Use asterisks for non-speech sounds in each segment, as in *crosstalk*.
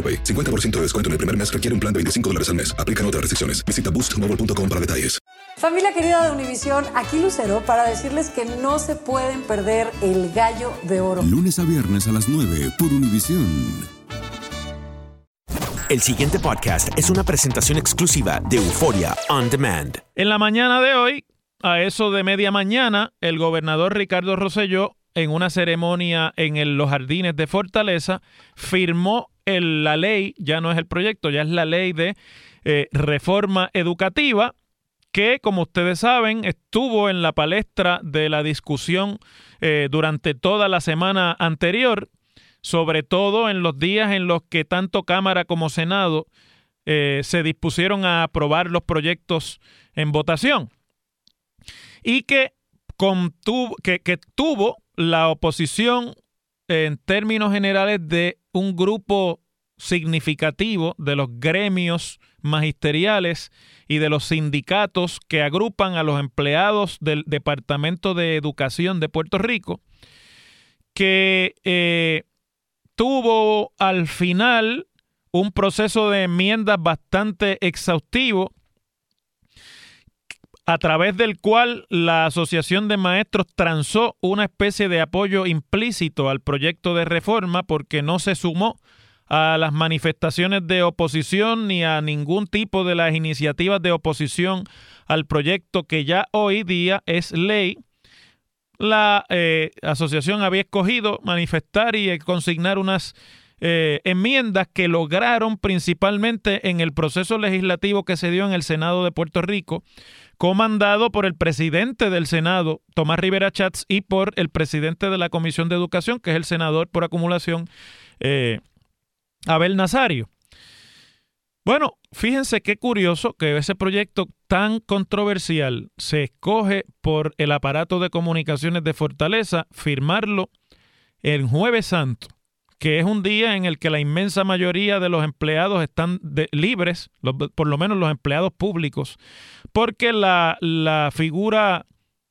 AroPay. 50% de descuento en el primer mes requiere un plan de 25 dólares al mes. Aplican otras restricciones. Visita boostmobile.com para detalles. Familia querida de Univisión, aquí Lucero para decirles que no se pueden perder el gallo de oro. Lunes a viernes a las 9 por Univisión. El siguiente podcast es una presentación exclusiva de Euforia On Demand. En la mañana de hoy, a eso de media mañana, el gobernador Ricardo Rosselló, en una ceremonia en el- los jardines de Fortaleza, firmó el- la ley, ya no es el proyecto, ya es la ley de eh, reforma educativa, que como ustedes saben estuvo en la palestra de la discusión eh, durante toda la semana anterior, sobre todo en los días en los que tanto Cámara como Senado eh, se dispusieron a aprobar los proyectos en votación. Y que, contuvo- que, que tuvo la oposición en términos generales de un grupo significativo de los gremios magisteriales y de los sindicatos que agrupan a los empleados del Departamento de Educación de Puerto Rico, que eh, tuvo al final un proceso de enmiendas bastante exhaustivo a través del cual la Asociación de Maestros transó una especie de apoyo implícito al proyecto de reforma porque no se sumó a las manifestaciones de oposición ni a ningún tipo de las iniciativas de oposición al proyecto que ya hoy día es ley. La eh, asociación había escogido manifestar y consignar unas eh, enmiendas que lograron principalmente en el proceso legislativo que se dio en el Senado de Puerto Rico, comandado por el presidente del Senado, Tomás Rivera Chats, y por el presidente de la Comisión de Educación, que es el senador por acumulación, eh, Abel Nazario. Bueno, fíjense qué curioso que ese proyecto tan controversial se escoge por el aparato de comunicaciones de Fortaleza firmarlo el jueves santo, que es un día en el que la inmensa mayoría de los empleados están libres, por lo menos los empleados públicos, porque la, la figura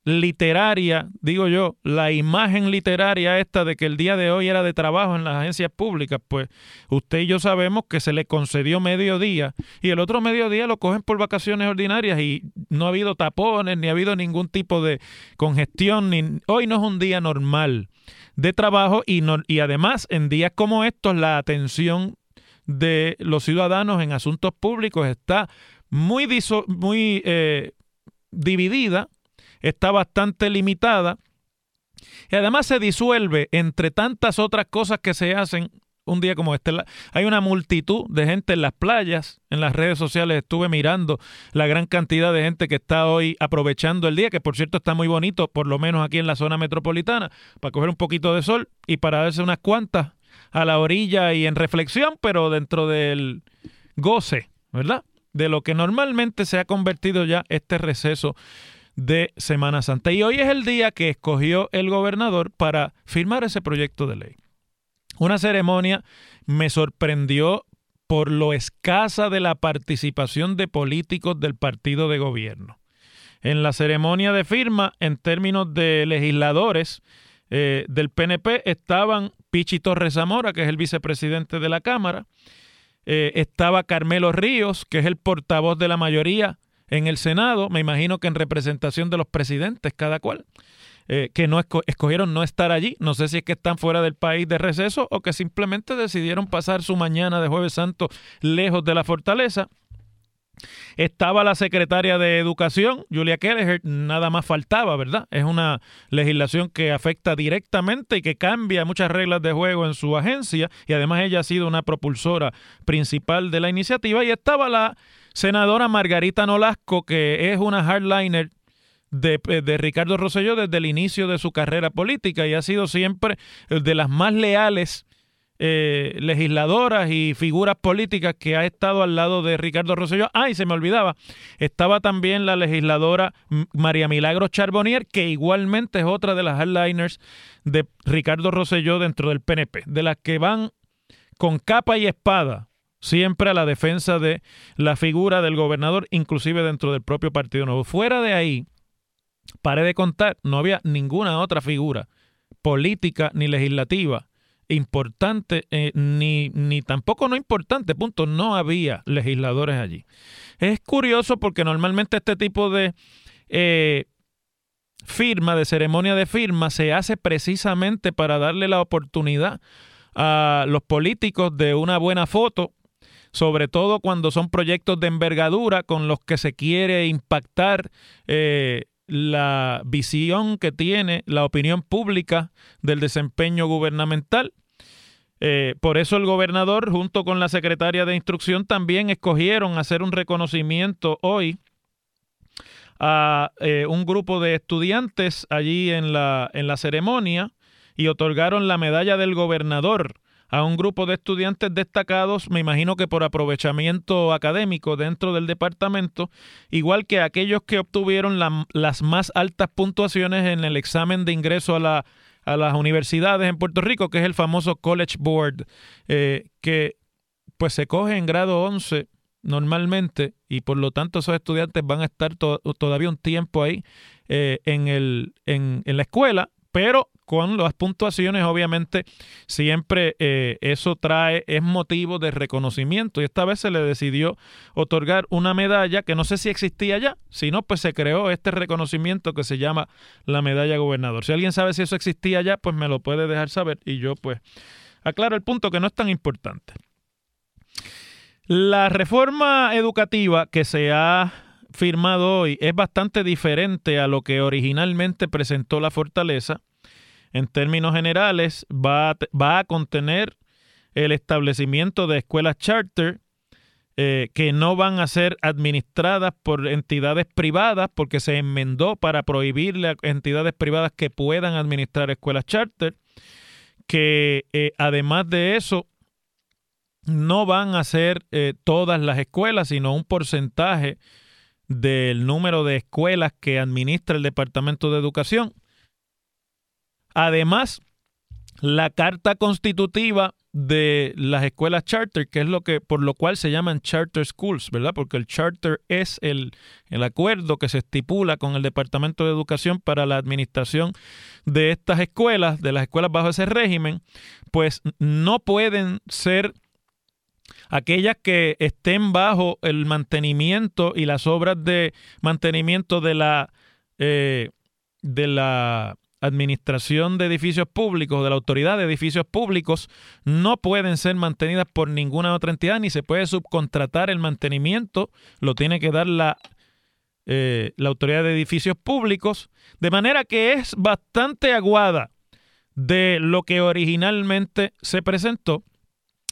literaria, digo yo, la imagen literaria esta de que el día de hoy era de trabajo en las agencias públicas, pues usted y yo sabemos que se le concedió mediodía y el otro mediodía lo cogen por vacaciones ordinarias y no ha habido tapones, ni ha habido ningún tipo de congestión, ni hoy no es un día normal de trabajo y, no- y además en días como estos la atención de los ciudadanos en asuntos públicos está muy, diso- muy eh, dividida, está bastante limitada y además se disuelve entre tantas otras cosas que se hacen un día como este. Hay una multitud de gente en las playas, en las redes sociales estuve mirando la gran cantidad de gente que está hoy aprovechando el día, que por cierto está muy bonito, por lo menos aquí en la zona metropolitana, para coger un poquito de sol y para darse unas cuantas a la orilla y en reflexión, pero dentro del goce, ¿verdad? De lo que normalmente se ha convertido ya este receso de Semana Santa. Y hoy es el día que escogió el gobernador para firmar ese proyecto de ley. Una ceremonia me sorprendió por lo escasa de la participación de políticos del partido de gobierno. En la ceremonia de firma, en términos de legisladores eh, del PNP, estaban Pichi Torres Zamora, que es el vicepresidente de la Cámara, eh, estaba Carmelo Ríos, que es el portavoz de la mayoría en el Senado, me imagino que en representación de los presidentes, cada cual, eh, que no esco- escogieron no estar allí. No sé si es que están fuera del país de receso o que simplemente decidieron pasar su mañana de Jueves Santo lejos de la fortaleza. Estaba la secretaria de Educación, Julia Kelleher, nada más faltaba, ¿verdad? Es una legislación que afecta directamente y que cambia muchas reglas de juego en su agencia y además ella ha sido una propulsora principal de la iniciativa. Y estaba la senadora Margarita Nolasco, que es una hardliner de, de, Ricardo Rosselló desde el inicio de su carrera política y ha sido siempre de las más leales eh, legisladoras y figuras políticas que ha estado al lado de Ricardo Rosselló. Ah, y se me olvidaba, estaba también la legisladora María Milagro Charbonnier, que igualmente es otra de las hardliners de Ricardo Rosselló dentro del PNP, de las que van con capa y espada siempre a la defensa de la figura del gobernador, inclusive dentro del propio Partido Nuevo. Fuera de ahí, pare de contar, no había ninguna otra figura política ni legislativa importante, eh, ni, ni tampoco no importante, punto, no había legisladores allí. Es curioso porque normalmente este tipo de eh, firma, de ceremonia de firma, se hace precisamente para darle la oportunidad a los políticos de una buena foto, sobre todo cuando son proyectos de envergadura con los que se quiere impactar eh, la visión que tiene la opinión pública del desempeño gubernamental. Eh, por eso el gobernador, junto con la secretaria de Instrucción, también escogieron hacer un reconocimiento hoy a eh, un grupo de estudiantes allí en la, en la ceremonia y otorgaron la medalla del gobernador a un grupo de estudiantes destacados, me imagino que por aprovechamiento académico dentro del departamento, igual que aquellos que obtuvieron las más altas puntuaciones en el examen de ingreso a, la, a las universidades en Puerto Rico, que es el famoso College Board, eh, que pues se coge en grado 11 normalmente y por lo tanto esos estudiantes van a estar todavía un tiempo ahí eh, en, el, en, en la escuela, pero con las puntuaciones, obviamente, siempre eh, eso trae, es motivo de reconocimiento. Y esta vez se le decidió otorgar una medalla que no sé si existía ya, si no, pues se creó este reconocimiento que se llama la medalla gobernador. Si alguien sabe si eso existía ya, pues me lo puede dejar saber y yo pues aclaro el punto que no es tan importante. La reforma educativa que se ha firmado hoy es bastante diferente a lo que originalmente presentó la fortaleza. En términos generales, va a, va a contener el establecimiento de escuelas charter eh, que no van a ser administradas por entidades privadas porque se enmendó para prohibirle a entidades privadas que puedan administrar escuelas charter, que eh, además de eso no van a ser eh, todas las escuelas, sino un porcentaje del número de escuelas que administra el Departamento de Educación. Además, la carta constitutiva de las escuelas charter, que es lo que por lo cual se llaman charter schools, ¿verdad? Porque el charter es el, el acuerdo que se estipula con el Departamento de Educación para la administración de estas escuelas, de las escuelas bajo ese régimen, pues no pueden ser aquellas que estén bajo el mantenimiento y las obras de mantenimiento de la eh, de la administración de edificios públicos, de la autoridad de edificios públicos, no pueden ser mantenidas por ninguna otra entidad, ni se puede subcontratar el mantenimiento, lo tiene que dar la, eh, la autoridad de edificios públicos, de manera que es bastante aguada de lo que originalmente se presentó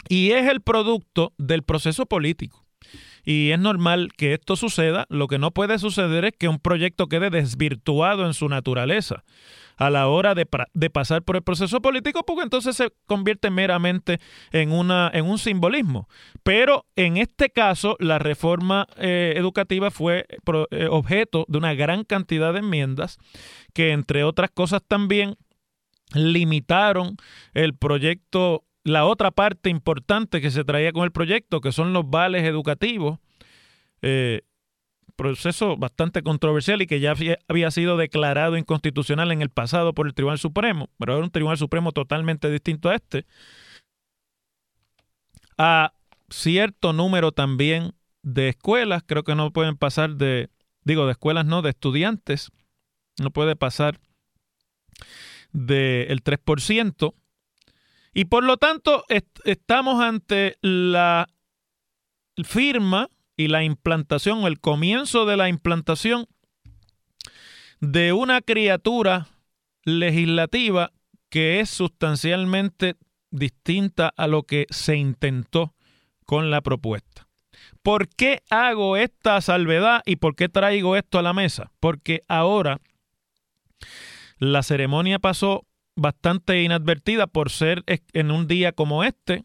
y es el producto del proceso político. Y es normal que esto suceda. Lo que no puede suceder es que un proyecto quede desvirtuado en su naturaleza a la hora de, pasar por el proceso político, porque entonces se convierte meramente en, una, en un simbolismo. Pero en este caso, la reforma eh, educativa fue eh, objeto de una gran cantidad de enmiendas que, entre otras cosas, también limitaron el proyecto, la otra parte importante que se traía con el proyecto, que son los vales educativos. Eh, proceso bastante controversial y que ya había sido declarado inconstitucional en el pasado por el Tribunal Supremo, pero era un Tribunal Supremo totalmente distinto a este, a cierto número también de escuelas, creo que no pueden pasar de, digo, de escuelas no, de estudiantes, no puede pasar del 3%, y por lo tanto estamos ante la firma y la implantación, el comienzo de la implantación de una criatura legislativa que es sustancialmente distinta a lo que se intentó con la propuesta. ¿Por qué hago esta salvedad y por qué traigo esto a la mesa? Porque ahora la ceremonia pasó bastante inadvertida por ser en un día como este.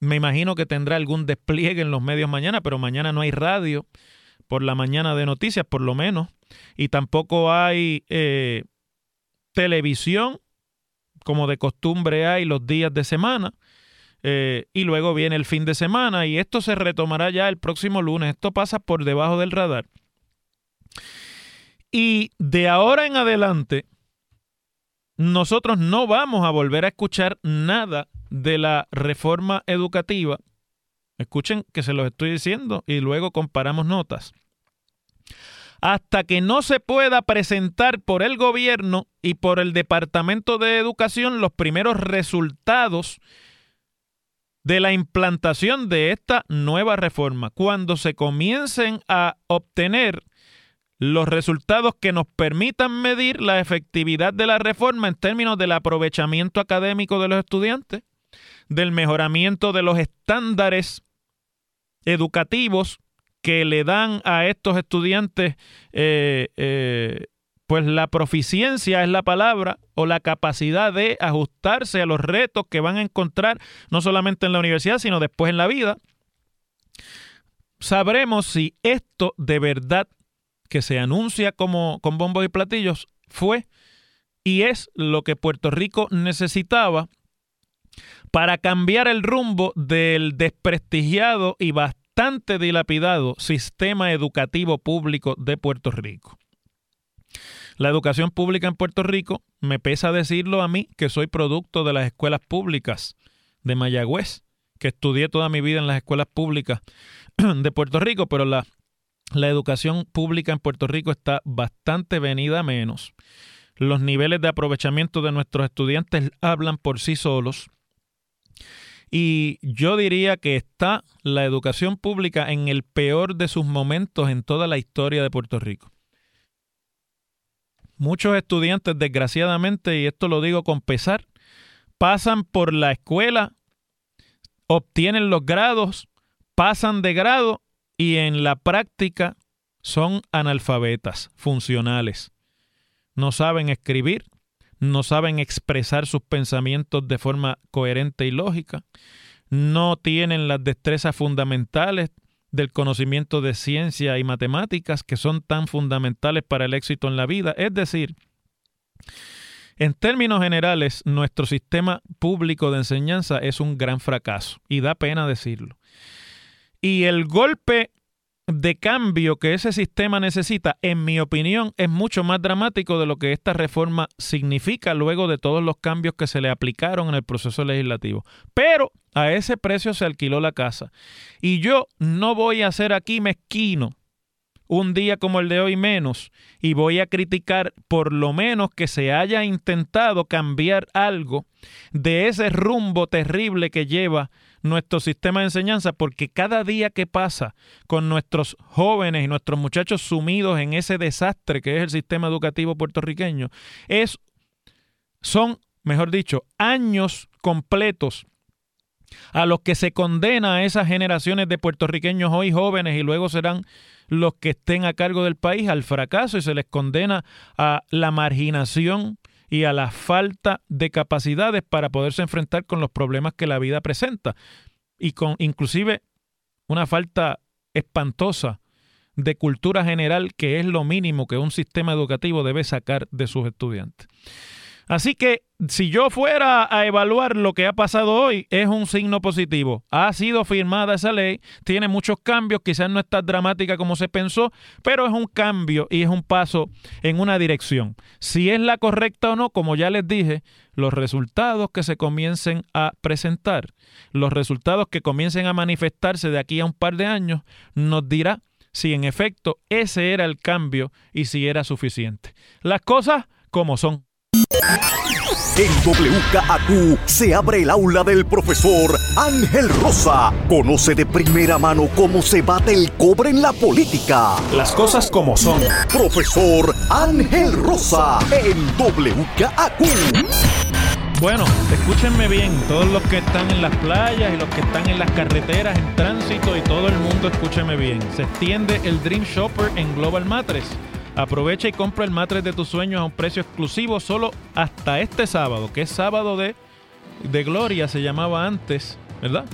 Me imagino que tendrá algún despliegue en los medios mañana, pero mañana no hay radio por la mañana de noticias, por lo menos, y tampoco hay eh, televisión como de costumbre hay los días de semana. Eh, y luego viene el fin de semana y esto se retomará ya el próximo lunes. Esto pasa por debajo del radar. Y de ahora en adelante, nosotros no vamos a volver a escuchar nada de la reforma educativa. Escuchen que se los estoy diciendo y luego comparamos notas. Hasta que no se pueda presentar por el gobierno y por el Departamento de Educación los primeros resultados de la implantación de esta nueva reforma. Cuando se comiencen a obtener los resultados que nos permitan medir la efectividad de la reforma en términos del aprovechamiento académico de los estudiantes, del mejoramiento de los estándares educativos que le dan a estos estudiantes eh, eh, pues la proficiencia es la palabra o la capacidad de ajustarse a los retos que van a encontrar no solamente en la universidad, sino después en la vida, sabremos si esto de verdad que se anuncia como con bombos y platillos fue y es lo que Puerto Rico necesitaba para cambiar el rumbo del desprestigiado y bastante dilapidado sistema educativo público de Puerto Rico. La educación pública en Puerto Rico, me pesa decirlo a mí, que soy producto de las escuelas públicas de Mayagüez, que estudié toda mi vida en las escuelas públicas *clears throat* de Puerto Rico, pero la, la educación pública en Puerto Rico está bastante venida menos. Los niveles de aprovechamiento de nuestros estudiantes hablan por sí solos. Y yo diría que está la educación pública en el peor de sus momentos en toda la historia de Puerto Rico. Muchos estudiantes, desgraciadamente, y esto lo digo con pesar, pasan por la escuela, obtienen los grados, pasan de grado y en la práctica son analfabetas funcionales. No saben escribir, no saben expresar sus pensamientos de forma coherente y lógica, no tienen las destrezas fundamentales del conocimiento de ciencia y matemáticas que son tan fundamentales para el éxito en la vida. Es decir, en términos generales, nuestro sistema público de enseñanza es un gran fracaso y da pena decirlo. Y el golpe de cambio que ese sistema necesita, en mi opinión, es mucho más dramático de lo que esta reforma significa luego de todos los cambios que se le aplicaron en el proceso legislativo. Pero a ese precio se alquiló la casa. Y yo no voy a ser aquí mezquino un día como el de hoy menos y voy a criticar por lo menos que se haya intentado cambiar algo de ese rumbo terrible que lleva nuestro sistema de enseñanza porque cada día que pasa con nuestros jóvenes y nuestros muchachos sumidos en ese desastre que es el sistema educativo puertorriqueño es son, mejor dicho, años completos a los que se condena a esas generaciones de puertorriqueños hoy jóvenes y luego serán los que estén a cargo del país al fracaso y se les condena a la marginación y a la falta de capacidades para poderse enfrentar con los problemas que la vida presenta y con inclusive una falta espantosa de cultura general que es lo mínimo que un sistema educativo debe sacar de sus estudiantes. Así que si yo fuera a evaluar lo que ha pasado hoy, es un signo positivo. Ha sido firmada esa ley, tiene muchos cambios, quizás no es tan dramática como se pensó, pero es un cambio y es un paso en una dirección. Si es la correcta o no, como ya les dije, los resultados que se comiencen a presentar, los resultados que comiencen a manifestarse de aquí a un par de años, nos dirá si en efecto ese era el cambio y si era suficiente. Las cosas como son. En WKAQ se abre el aula del profesor Ángel Rosa. Conoce de primera mano cómo se bate el cobre en la política. Las cosas como son. Profesor Ángel Rosa en WKAQ. Bueno, escúchenme bien, todos los que están en las playas y los que están en las carreteras, en tránsito y todo el mundo, escúcheme bien. Se extiende el Dream Shopper en Global Matres. Aprovecha y compra el matres de tus sueños a un precio exclusivo solo hasta este sábado, que es sábado de, de gloria, se llamaba antes, ¿verdad?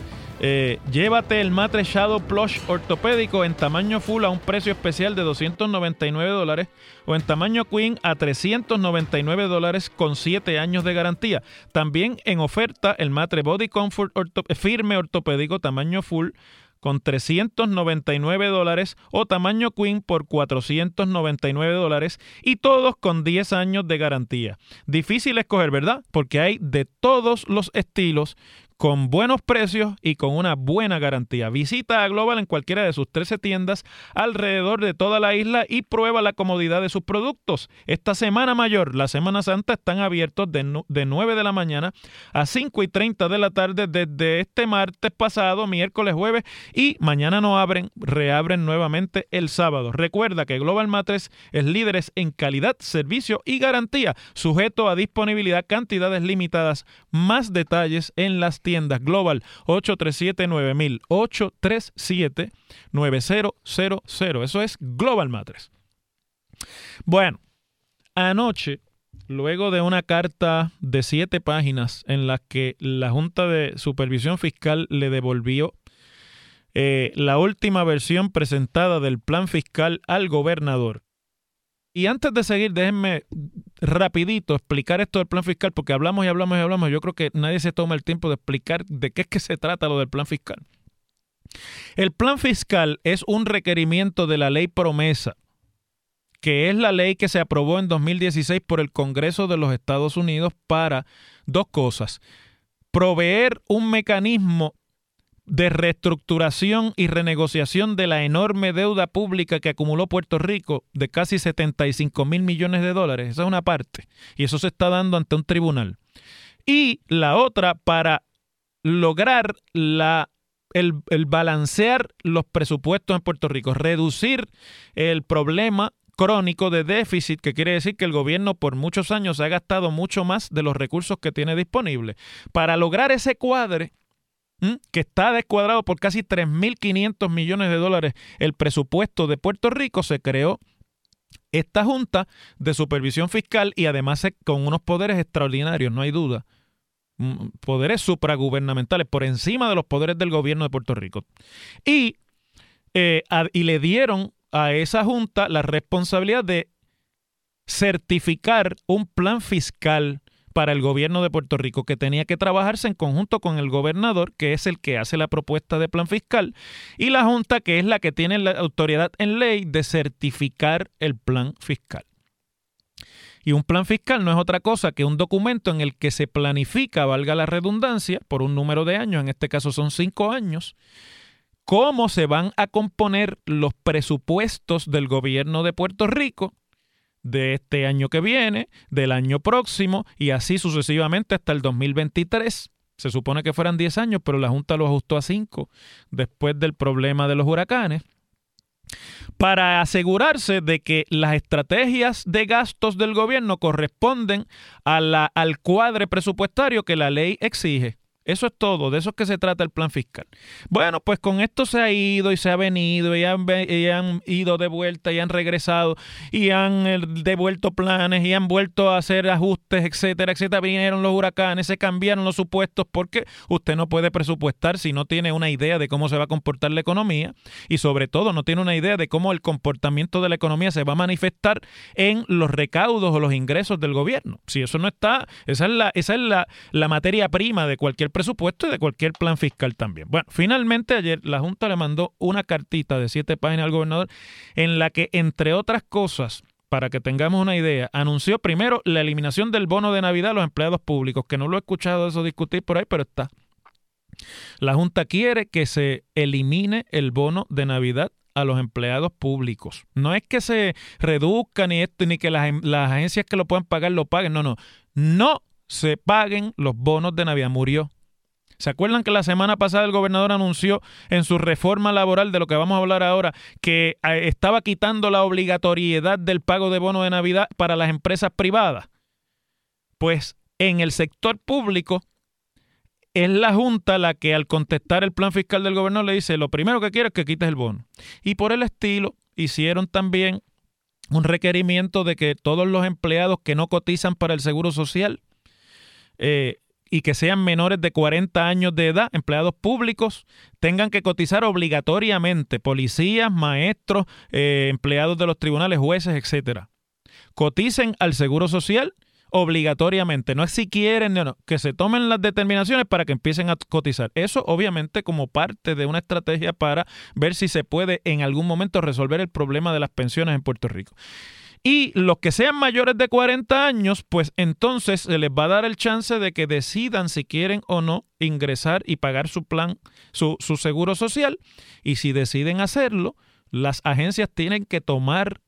Eh, llévate el matres Shadow Plush ortopédico en tamaño full a un precio especial de 299 dólares o en tamaño queen a 399 dólares con 7 años de garantía. También en oferta el matre Body Comfort firme ortopédico tamaño full con 399 dólares o tamaño Queen por 499 dólares y todos con 10 años de garantía. Difícil escoger, ¿verdad? Porque hay de todos los estilos con buenos precios y con una buena garantía. Visita a Global en cualquiera de sus 13 tiendas alrededor de toda la isla y prueba la comodidad de sus productos. Esta semana mayor, la Semana Santa, están abiertos de, 9 de la mañana a 5 y 30 de la tarde desde este martes pasado, miércoles, jueves y mañana no abren, reabren nuevamente el sábado. Recuerda que Global Matres es líderes en calidad, servicio y garantía, sujeto a disponibilidad, cantidades limitadas, más detalles en las tiendas tiendas Global 837-9000, 837-9000. Eso es Global Matres. Bueno, anoche, luego de una carta de siete páginas en la que la Junta de Supervisión Fiscal le devolvió eh, la última versión presentada del plan fiscal al gobernador, y antes de seguir, déjenme rapidito explicar esto del plan fiscal, porque hablamos y hablamos y hablamos. Yo creo que nadie se toma el tiempo de explicar de qué es que se trata lo del plan fiscal. El plan fiscal es un requerimiento de la ley promesa, que es la ley que se aprobó en 2016 por el Congreso de los Estados Unidos para dos cosas. Proveer un mecanismo de reestructuración y renegociación de la enorme deuda pública que acumuló Puerto Rico de casi 75 mil millones de dólares. Esa es una parte. Y eso se está dando ante un tribunal. Y la otra para lograr la, el, el balancear los presupuestos en Puerto Rico, reducir el problema crónico de déficit, que quiere decir que el gobierno por muchos años ha gastado mucho más de los recursos que tiene disponibles. Para lograr ese cuadre, que está descuadrado por casi 3.500 millones de dólares el presupuesto de Puerto Rico, se creó esta Junta de Supervisión Fiscal y además con unos poderes extraordinarios, no hay duda. Poderes supragubernamentales por encima de los poderes del gobierno de Puerto Rico. Y, eh, y le dieron a esa Junta la responsabilidad de certificar un plan fiscal para el gobierno de Puerto Rico que tenía que trabajarse en conjunto con el gobernador, que es el que hace la propuesta de plan fiscal, y la Junta, que es la que tiene la autoridad en ley de certificar el plan fiscal. Y un plan fiscal no es otra cosa que un documento en el que se planifica, valga la redundancia, por un número de años, en este caso son cinco años, cómo se van a componer los presupuestos del gobierno de Puerto Rico de este año que viene, del año próximo y así sucesivamente hasta el 2023. Se supone que fueran 10 años, pero la Junta lo ajustó a 5 después del problema de los huracanes para asegurarse de que las estrategias de gastos del gobierno corresponden a la, al cuadre presupuestario que la ley exige. Eso es todo, de eso es que se trata el plan fiscal. Bueno, pues con esto se ha ido y se ha venido y han, han ido de vuelta y han regresado y han eh, devuelto planes y han vuelto a hacer ajustes, etcétera, etcétera. Vinieron los huracanes, se cambiaron los supuestos porque usted no puede presupuestar si no tiene una idea de cómo se va a comportar la economía y sobre todo no tiene una idea de cómo el comportamiento de la economía se va a manifestar en los recaudos o los ingresos del gobierno. Si eso no está, esa es la, esa es la, la materia prima de cualquier presupuesto y de cualquier plan fiscal también. Bueno, finalmente ayer la Junta le mandó una cartita de siete páginas al gobernador en la que, entre otras cosas, para que tengamos una idea, anunció primero la eliminación del bono de Navidad a los empleados públicos, que no lo he escuchado eso discutir por ahí, pero está. La Junta quiere que se elimine el bono de Navidad a los empleados públicos. No es que se reduzca ni esto, ni que las, las agencias que lo puedan pagar lo paguen, no, no. No se paguen los bonos de Navidad. Murió. ¿Se acuerdan que la semana pasada el gobernador anunció en su reforma laboral, de lo que vamos a hablar ahora, que eh, estaba quitando la obligatoriedad del pago de bono de Navidad para las empresas privadas? Pues en el sector público es la Junta la que al contestar el plan fiscal del gobernador le dice, lo primero que quiero es que quites el bono. Y por el estilo hicieron también un requerimiento de que todos los empleados que no cotizan para el Seguro Social eh, y que sean menores de 40 años de edad, empleados públicos, tengan que cotizar obligatoriamente, policías, maestros, eh, empleados de los tribunales, jueces, etcétera. Coticen al Seguro Social obligatoriamente. No es si quieren, no, que se tomen las determinaciones para que empiecen a cotizar. Eso obviamente como parte de una estrategia para ver si se puede en algún momento resolver el problema de las pensiones en Puerto Rico. Y los que sean mayores de 40 años, pues entonces se les va a dar el chance de que decidan si quieren o no ingresar y pagar su plan, su, su seguro social. Y si deciden hacerlo, las agencias tienen que tomar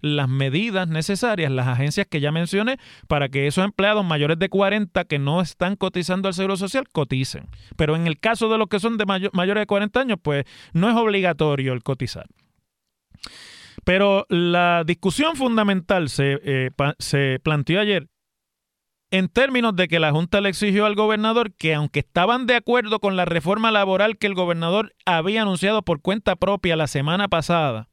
las medidas necesarias, las agencias que ya mencioné, para que esos empleados mayores de 40 que no están cotizando al Seguro Social coticen. Pero en el caso de los que son de mayores de 40 años, pues no es obligatorio el cotizar. Pero la discusión fundamental se, eh, se planteó ayer en términos de que la Junta le exigió al gobernador que aunque estaban de acuerdo con la reforma laboral que el gobernador había anunciado por cuenta propia la semana pasada,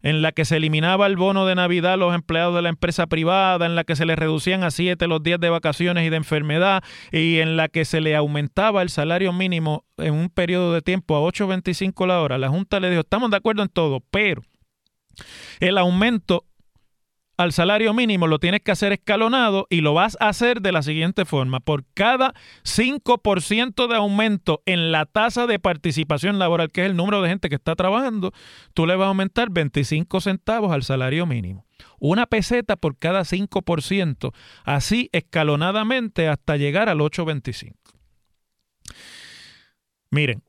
en la que se eliminaba el bono de Navidad a los empleados de la empresa privada, en la que se les reducían a siete los días de vacaciones y de enfermedad, y en la que se le aumentaba el salario mínimo en un periodo de tiempo a 8.25 la hora. La Junta le dijo, estamos de acuerdo en todo, pero el aumento al salario mínimo lo tienes que hacer escalonado y lo vas a hacer de la siguiente forma. Por cada 5% de aumento en la tasa de participación laboral, que es el número de gente que está trabajando, tú le vas a aumentar 25 centavos al salario mínimo. Una peseta por cada 5%, así escalonadamente hasta llegar al 8.25. Miren,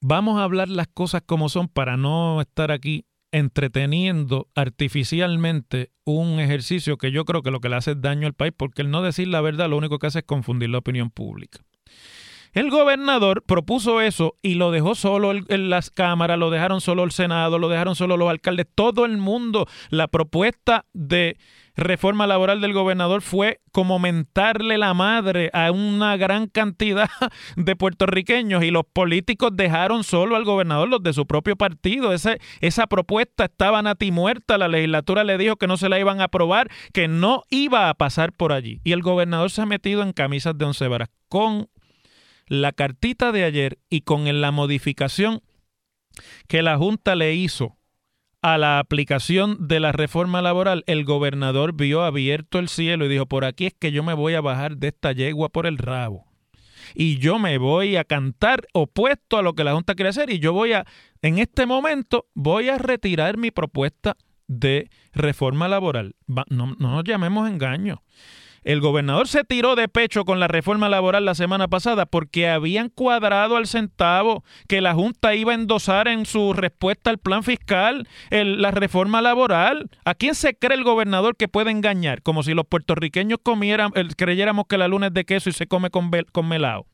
vamos a hablar las cosas como son para no estar aquí entreteniendo artificialmente un ejercicio que yo creo que lo que le hace daño al país, porque el no decir la verdad lo único que hace es confundir la opinión pública. El gobernador propuso eso y lo dejó solo en las cámaras, lo dejaron solo el Senado, lo dejaron solo los alcaldes, todo el mundo. La propuesta de reforma laboral del gobernador fue como mentarle la madre a una gran cantidad *laughs* de puertorriqueños y los políticos dejaron solo al gobernador, los de su propio partido. Esa propuesta estaba muerta, la legislatura le dijo que no se la iban a aprobar, que no iba a pasar por allí. Y el gobernador se ha metido en camisas de once varas con la cartita de ayer y con la modificación que la Junta le hizo a la aplicación de la reforma laboral, el gobernador vio abierto el cielo y dijo, por aquí es que yo me voy a bajar de esta yegua por el rabo. Y yo me voy a cantar opuesto a lo que la Junta quiere hacer y yo voy a, en este momento, voy a retirar mi propuesta de reforma laboral. no, no nos llamemos engaño. El gobernador se tiró de pecho con la reforma laboral la semana pasada porque habían cuadrado al centavo que la Junta iba a endosar en su respuesta al plan fiscal la reforma laboral. ¿A quién se cree el gobernador que puede engañar? Como si los puertorriqueños comieran, creyéramos que la luna es de queso y se come con, con melao.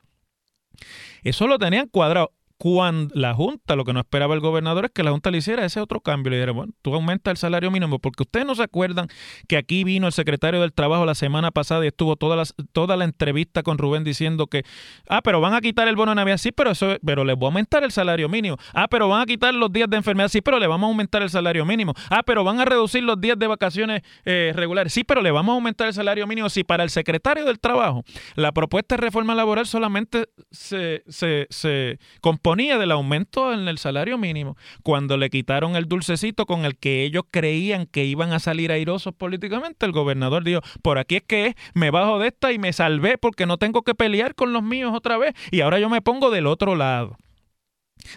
Eso lo tenían cuadrado cuando la Junta, lo que no esperaba el gobernador es que la Junta le hiciera ese otro cambio. Le dijera, bueno, tú aumentas el salario mínimo, porque ustedes no se acuerdan que aquí vino el secretario del Trabajo la semana pasada y estuvo toda la, toda la entrevista con Rubén diciendo que, ah, pero van a quitar el bono de Navidad, sí, pero, eso, pero les voy a aumentar el salario mínimo. Ah, pero van a quitar los días de enfermedad, sí, pero le vamos a aumentar el salario mínimo. Ah, pero van a reducir los días de vacaciones eh, regulares, sí, pero le vamos a aumentar el salario mínimo. Sí, para el secretario del Trabajo, la propuesta de reforma laboral solamente se, se, se compone del aumento en el salario mínimo, cuando le quitaron el dulcecito con el que ellos creían que iban a salir airosos políticamente, el gobernador dijo, por aquí es que me bajo de esta y me salvé porque no tengo que pelear con los míos otra vez y ahora yo me pongo del otro lado,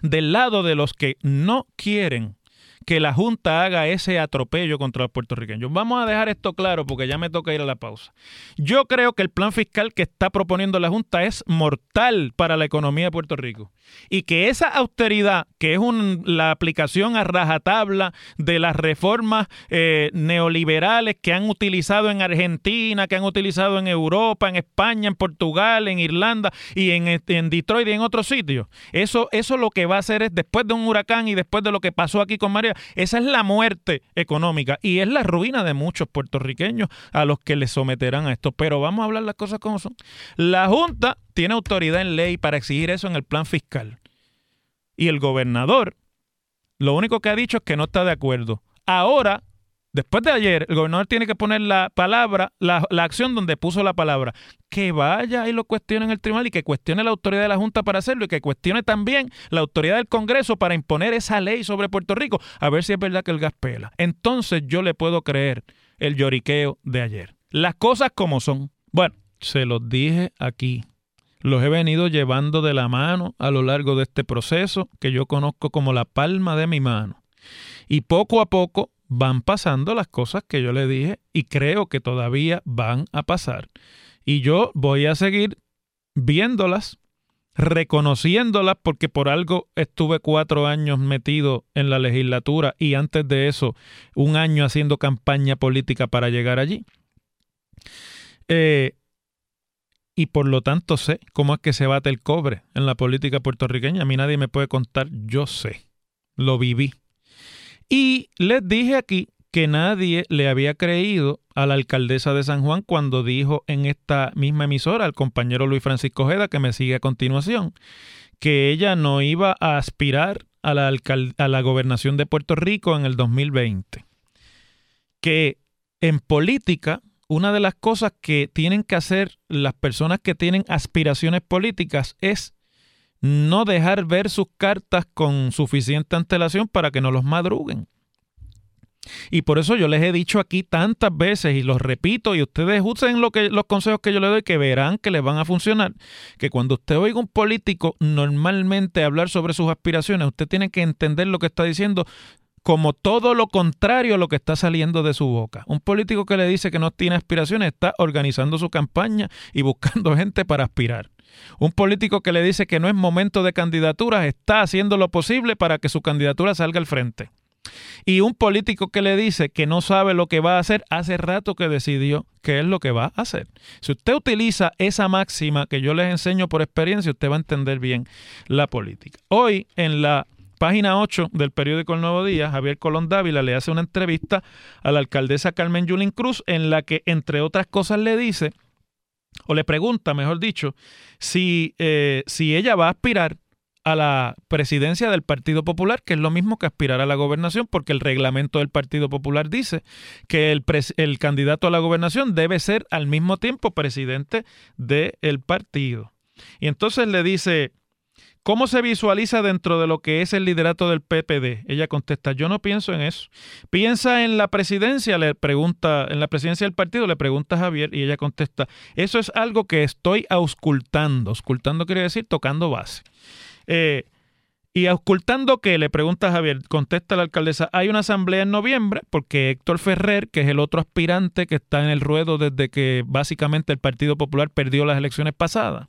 del lado de los que no quieren que la Junta haga ese atropello contra los puertorriqueños. Vamos a dejar esto claro porque ya me toca ir a la pausa. Yo creo que el plan fiscal que está proponiendo la Junta es mortal para la economía de Puerto Rico y que esa austeridad, que es la aplicación a rajatabla de las reformas eh, neoliberales que han utilizado en Argentina, que han utilizado en Europa, en España, en Portugal, en Irlanda y en, en Detroit y en otros sitios, eso, eso lo que va a hacer es después de un huracán y después de lo que pasó aquí con María, esa es la muerte económica y es la ruina de muchos puertorriqueños a los que les someterán a esto. Pero vamos a hablar las cosas como son. La Junta tiene autoridad en ley para exigir eso en el plan fiscal. Y el gobernador lo único que ha dicho es que no está de acuerdo. Ahora Después de ayer, el gobernador tiene que poner la palabra, la, acción donde puso la palabra. Que vaya y lo cuestione en el tribunal y que cuestione la autoridad de la Junta para hacerlo y que cuestione también la autoridad del Congreso para imponer esa ley sobre Puerto Rico, a ver si es verdad que el gas pela. Entonces yo le puedo creer el lloriqueo de ayer. Las cosas como son. Bueno, se los dije aquí. Los he venido llevando de la mano a lo largo de este proceso que yo conozco como la palma de mi mano. Y poco a poco van pasando las cosas que yo le dije y creo que todavía van a pasar. Y yo voy a seguir viéndolas, reconociéndolas, porque por algo estuve cuatro años metido en la legislatura y antes de eso un año haciendo campaña política para llegar allí. Eh, y por lo tanto sé cómo es que se bate el cobre en la política puertorriqueña. A mí nadie me puede contar, yo sé, lo viví. Y les dije aquí que nadie le había creído a la alcaldesa de San Juan cuando dijo en esta misma emisora al compañero Luis Francisco Ojeda, que me sigue a continuación, que ella no iba a aspirar a la, a la gobernación de Puerto Rico en el 2020. Que en política, una de las cosas que tienen que hacer las personas que tienen aspiraciones políticas es no dejar ver sus cartas con suficiente antelación para que no los madruguen. Y por eso yo les he dicho aquí tantas veces y los repito y ustedes usen lo que, los consejos que yo les doy que verán que les van a funcionar, que cuando usted oiga un político normalmente hablar sobre sus aspiraciones, usted tiene que entender lo que está diciendo como todo lo contrario a lo que está saliendo de su boca. Un político que le dice que no tiene aspiraciones está organizando su campaña y buscando *laughs* gente para aspirar. Un político que le dice que no es momento de candidaturas está haciendo lo posible para que su candidatura salga al frente. Y un político que le dice que no sabe lo que va a hacer, hace rato que decidió qué es lo que va a hacer. Si usted utiliza esa máxima que yo les enseño por experiencia, usted va a entender bien la política. Hoy en la página 8 del periódico El Nuevo Día, Javier Colón Dávila le hace una entrevista a la alcaldesa Carmen Yulín Cruz en la que, entre otras cosas, le dice o le pregunta, mejor dicho, si, eh, si ella va a aspirar a la presidencia del Partido Popular, que es lo mismo que aspirar a la gobernación, porque el reglamento del Partido Popular dice que el, el candidato a la gobernación debe ser al mismo tiempo presidente del partido. Y entonces le dice, ¿Cómo se visualiza dentro de lo que es el liderato del PPD? Ella contesta, yo no pienso en eso. Piensa en la presidencia, le pregunta, en la presidencia del partido, le pregunta a Javier y ella contesta, eso es algo que estoy auscultando. Auscultando quiere decir tocando base. Eh, y auscultando que le pregunta a Javier, contesta la alcaldesa, hay una asamblea en noviembre porque Héctor Ferrer, que es el otro aspirante que está en el ruedo desde que básicamente el Partido Popular perdió las elecciones pasadas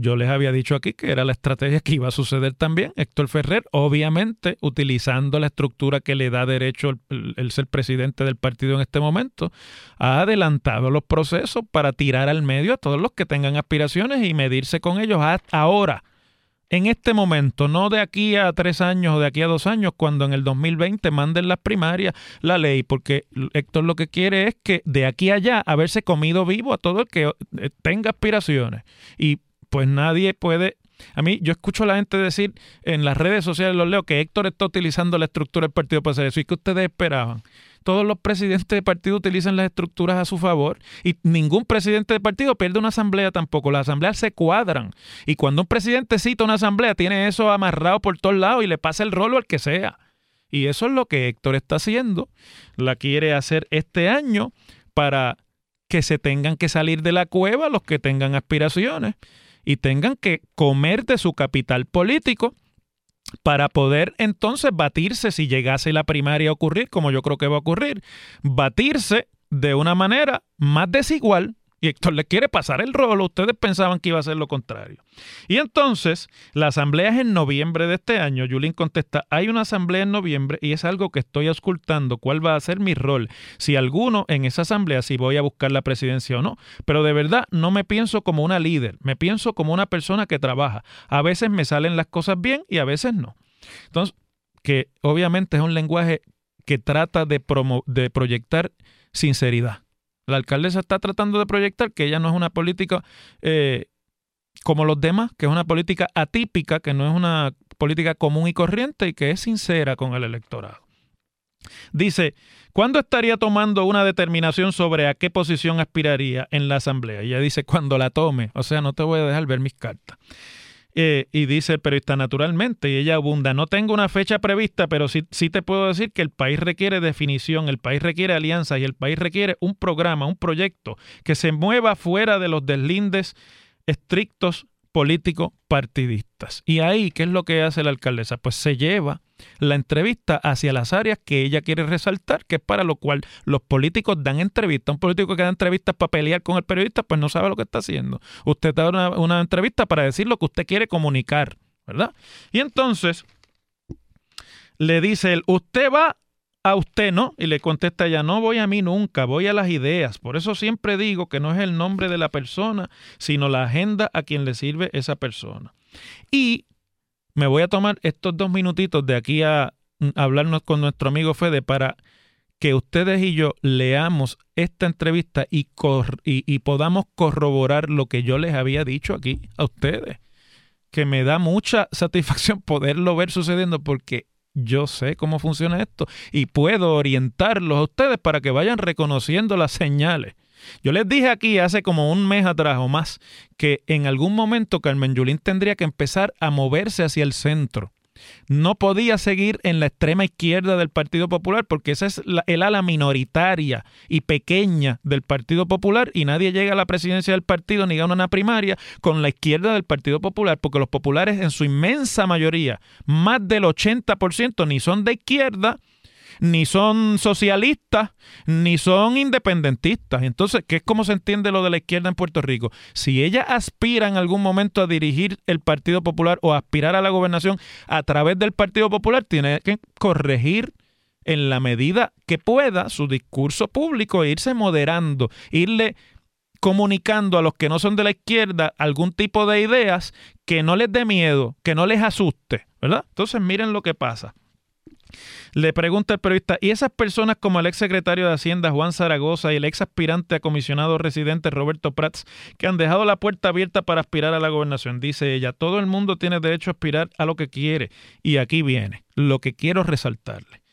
yo les había dicho aquí que era la estrategia que iba a suceder también. Héctor Ferrer, obviamente, utilizando la estructura que le da derecho el, ser presidente del partido en este momento, ha adelantado los procesos para tirar al medio a todos los que tengan aspiraciones y medirse con ellos ahora, en este momento, no de aquí a tres años o de aquí a dos años, cuando en el 2020 manden las primarias la ley, porque Héctor lo que quiere es que de aquí a allá haberse comido vivo a todo el que eh, tenga aspiraciones. Y pues nadie puede a mí, yo escucho a la gente decir en las redes sociales, los leo, que Héctor está utilizando la estructura del partido para hacer eso. ¿Y que ustedes esperaban? Todos los presidentes de partido utilizan las estructuras a su favor y ningún presidente de partido pierde una asamblea tampoco. Las asambleas se cuadran. Y cuando un presidente cita una asamblea, tiene eso amarrado por todos lados y le pasa el rolo al que sea. Y eso es lo que Héctor está haciendo. La quiere hacer este año para que se tengan que salir de la cueva los que tengan aspiraciones y tengan que comer de su capital político para poder entonces batirse si llegase la primaria a ocurrir, como yo creo que va a ocurrir, batirse de una manera más desigual y Héctor le quiere pasar el rolo. Ustedes pensaban que iba a ser lo contrario. Y entonces, la asamblea es en noviembre de este año. Yulín contesta, hay una asamblea en noviembre y es algo que estoy auscultando. ¿Cuál va a ser mi rol? Si alguno en esa asamblea, si voy a buscar la presidencia o no. Pero de verdad, no me pienso como una líder. Me pienso como una persona que trabaja. A veces me salen las cosas bien y a veces no. Entonces, que obviamente es un lenguaje que trata de, de proyectar sinceridad. La alcaldesa está tratando de proyectar que ella no es una política eh, como los demás, que es una política atípica, que no es una política común y corriente y que es sincera con el electorado. Dice, ¿cuándo estaría tomando una determinación sobre a qué posición aspiraría en la Asamblea? Ella dice, cuando la tome, o sea, no te voy a dejar ver mis cartas. Eh, y dice el periodista, naturalmente, y ella abunda, no tengo una fecha prevista, pero sí, sí te puedo decir que el país requiere definición, el país requiere alianzas y el país requiere un programa, un proyecto que se mueva fuera de los deslindes estrictos políticos partidistas. Y ahí, ¿qué es lo que hace la alcaldesa? Pues se lleva la entrevista hacia las áreas que ella quiere resaltar, que es para lo cual los políticos dan entrevistas. Un político que da entrevistas para pelear con el periodista, pues no sabe lo que está haciendo. Usted da una, una entrevista para decir lo que usted quiere comunicar, ¿verdad? Y entonces le dice él, usted va a usted, ¿no? Y le contesta ella, no voy a mí nunca, voy a las ideas. Por eso siempre digo que no es el nombre de la persona, sino la agenda a quien le sirve esa persona. Y me voy a tomar estos dos minutitos de aquí a mm, hablarnos con nuestro amigo Fede para que ustedes y yo leamos esta entrevista y, y, podamos corroborar lo que yo les había dicho aquí a ustedes. Que me da mucha *laughs* satisfacción poderlo ver sucediendo porque yo sé cómo funciona esto y puedo orientarlos a ustedes para que vayan reconociendo las señales. Yo les dije aquí hace como un mes atrás o más que en algún momento Carmen Yulín tendría que empezar a moverse hacia el centro. No podía seguir en la extrema izquierda del Partido Popular porque esa es el ala minoritaria y pequeña del Partido Popular y nadie llega a la presidencia del partido ni gana una primaria con la izquierda del Partido Popular porque los populares en su inmensa mayoría, más del 80% ni son de izquierda ni son socialistas, ni son independentistas. Entonces, ¿qué es como se entiende lo de la izquierda en Puerto Rico? Si ella aspira en algún momento a dirigir el Partido Popular o aspirar a la gobernación a través del Partido Popular, tiene que corregir en la medida que pueda su discurso público e irse moderando, irle comunicando a los que no son de la izquierda algún tipo de ideas que no les dé miedo, que no les asuste, ¿verdad? Entonces miren lo que pasa. Le pregunta el periodista, ¿y esas personas como el ex secretario de Hacienda Juan Zaragoza y el ex aspirante a comisionado residente Roberto Prats, que han dejado la puerta abierta para aspirar a la gobernación? Dice ella, todo el mundo tiene derecho a aspirar a lo que quiere. Y aquí viene lo que quiero resaltarle.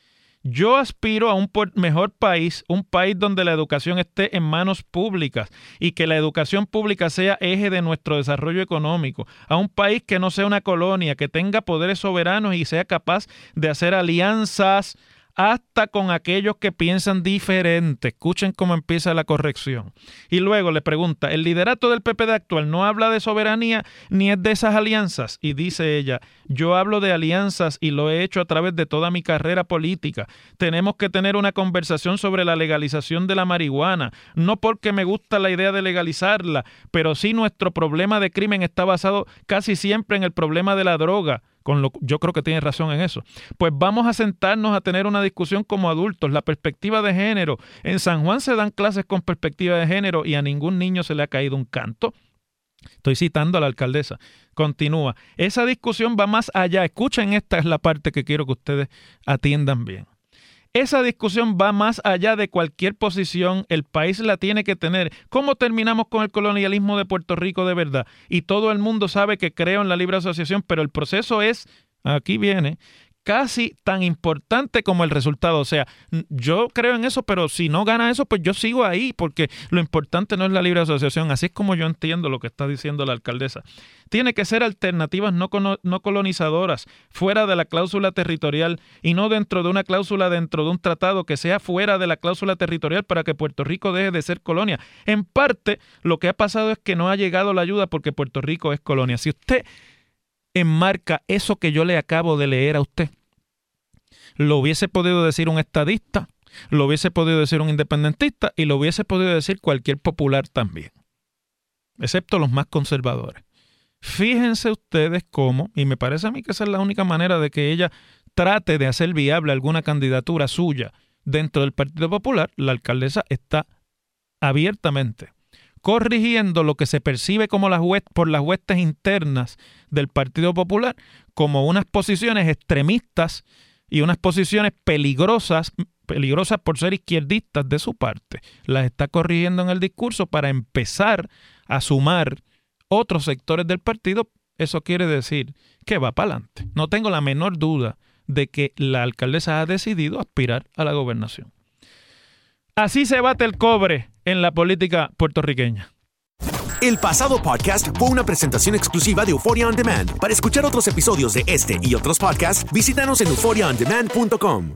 Yo aspiro a un mejor país, un país donde la educación esté en manos públicas y que la educación pública sea eje de nuestro desarrollo económico, a un país que no sea una colonia, que tenga poderes soberanos y sea capaz de hacer alianzas, hasta con aquellos que piensan diferente. Escuchen cómo empieza la corrección. Y luego le pregunta, ¿el liderato del PPD actual no habla de soberanía ni es de esas alianzas? Y dice ella, yo hablo de alianzas y lo he hecho a través de toda mi carrera política. Tenemos que tener una conversación sobre la legalización de la marihuana, no porque me gusta la idea de legalizarla, pero sí nuestro problema de crimen está basado casi siempre en el problema de la droga yo creo que tiene razón en eso. Pues vamos a sentarnos a tener una discusión como adultos, la perspectiva de género. En San Juan se dan clases con perspectiva de género y a ningún niño se le ha caído un canto. Estoy citando a la alcaldesa. Continúa. Esa discusión va más allá. Escuchen, esta es la parte que quiero que ustedes atiendan bien. Esa discusión va más allá de cualquier posición, el país la tiene que tener. ¿Cómo terminamos con el colonialismo de Puerto Rico de verdad? Y todo el mundo sabe que creo en la libre asociación, pero el proceso es, aquí viene, casi tan importante como el resultado. O sea, yo creo en eso, pero si no gana eso, pues yo sigo ahí, porque lo importante no es la libre asociación. Así es como yo entiendo lo que está diciendo la alcaldesa. Tiene que ser alternativas no, no colonizadoras, fuera de la cláusula territorial y no dentro de una cláusula dentro de un tratado que sea fuera de la cláusula territorial para que Puerto Rico deje de ser colonia. En parte, lo que ha pasado es que no ha llegado la ayuda porque Puerto Rico es colonia. Si usted enmarca eso que yo le acabo de leer a usted. Lo hubiese podido decir un estadista, lo hubiese podido decir un independentista y lo hubiese podido decir cualquier popular también, excepto los más conservadores. Fíjense ustedes cómo, y me parece a mí que esa es la única manera de que ella trate de hacer viable alguna candidatura suya dentro del Partido Popular, la alcaldesa está abiertamente corrigiendo lo que se percibe como las por las huestes internas del Partido Popular como unas posiciones extremistas y unas posiciones peligrosas, peligrosas por ser izquierdistas de su parte. Las está corrigiendo en el discurso para empezar a sumar otros sectores del partido. Eso quiere decir que va para adelante. No tengo la menor duda de que la alcaldesa ha decidido aspirar a la gobernación. Así se bate el cobre en la política puertorriqueña. El pasado podcast fue una presentación exclusiva de Euphoria On Demand. Para escuchar otros episodios de este y otros podcasts, visítanos en euphoriaondemand.com.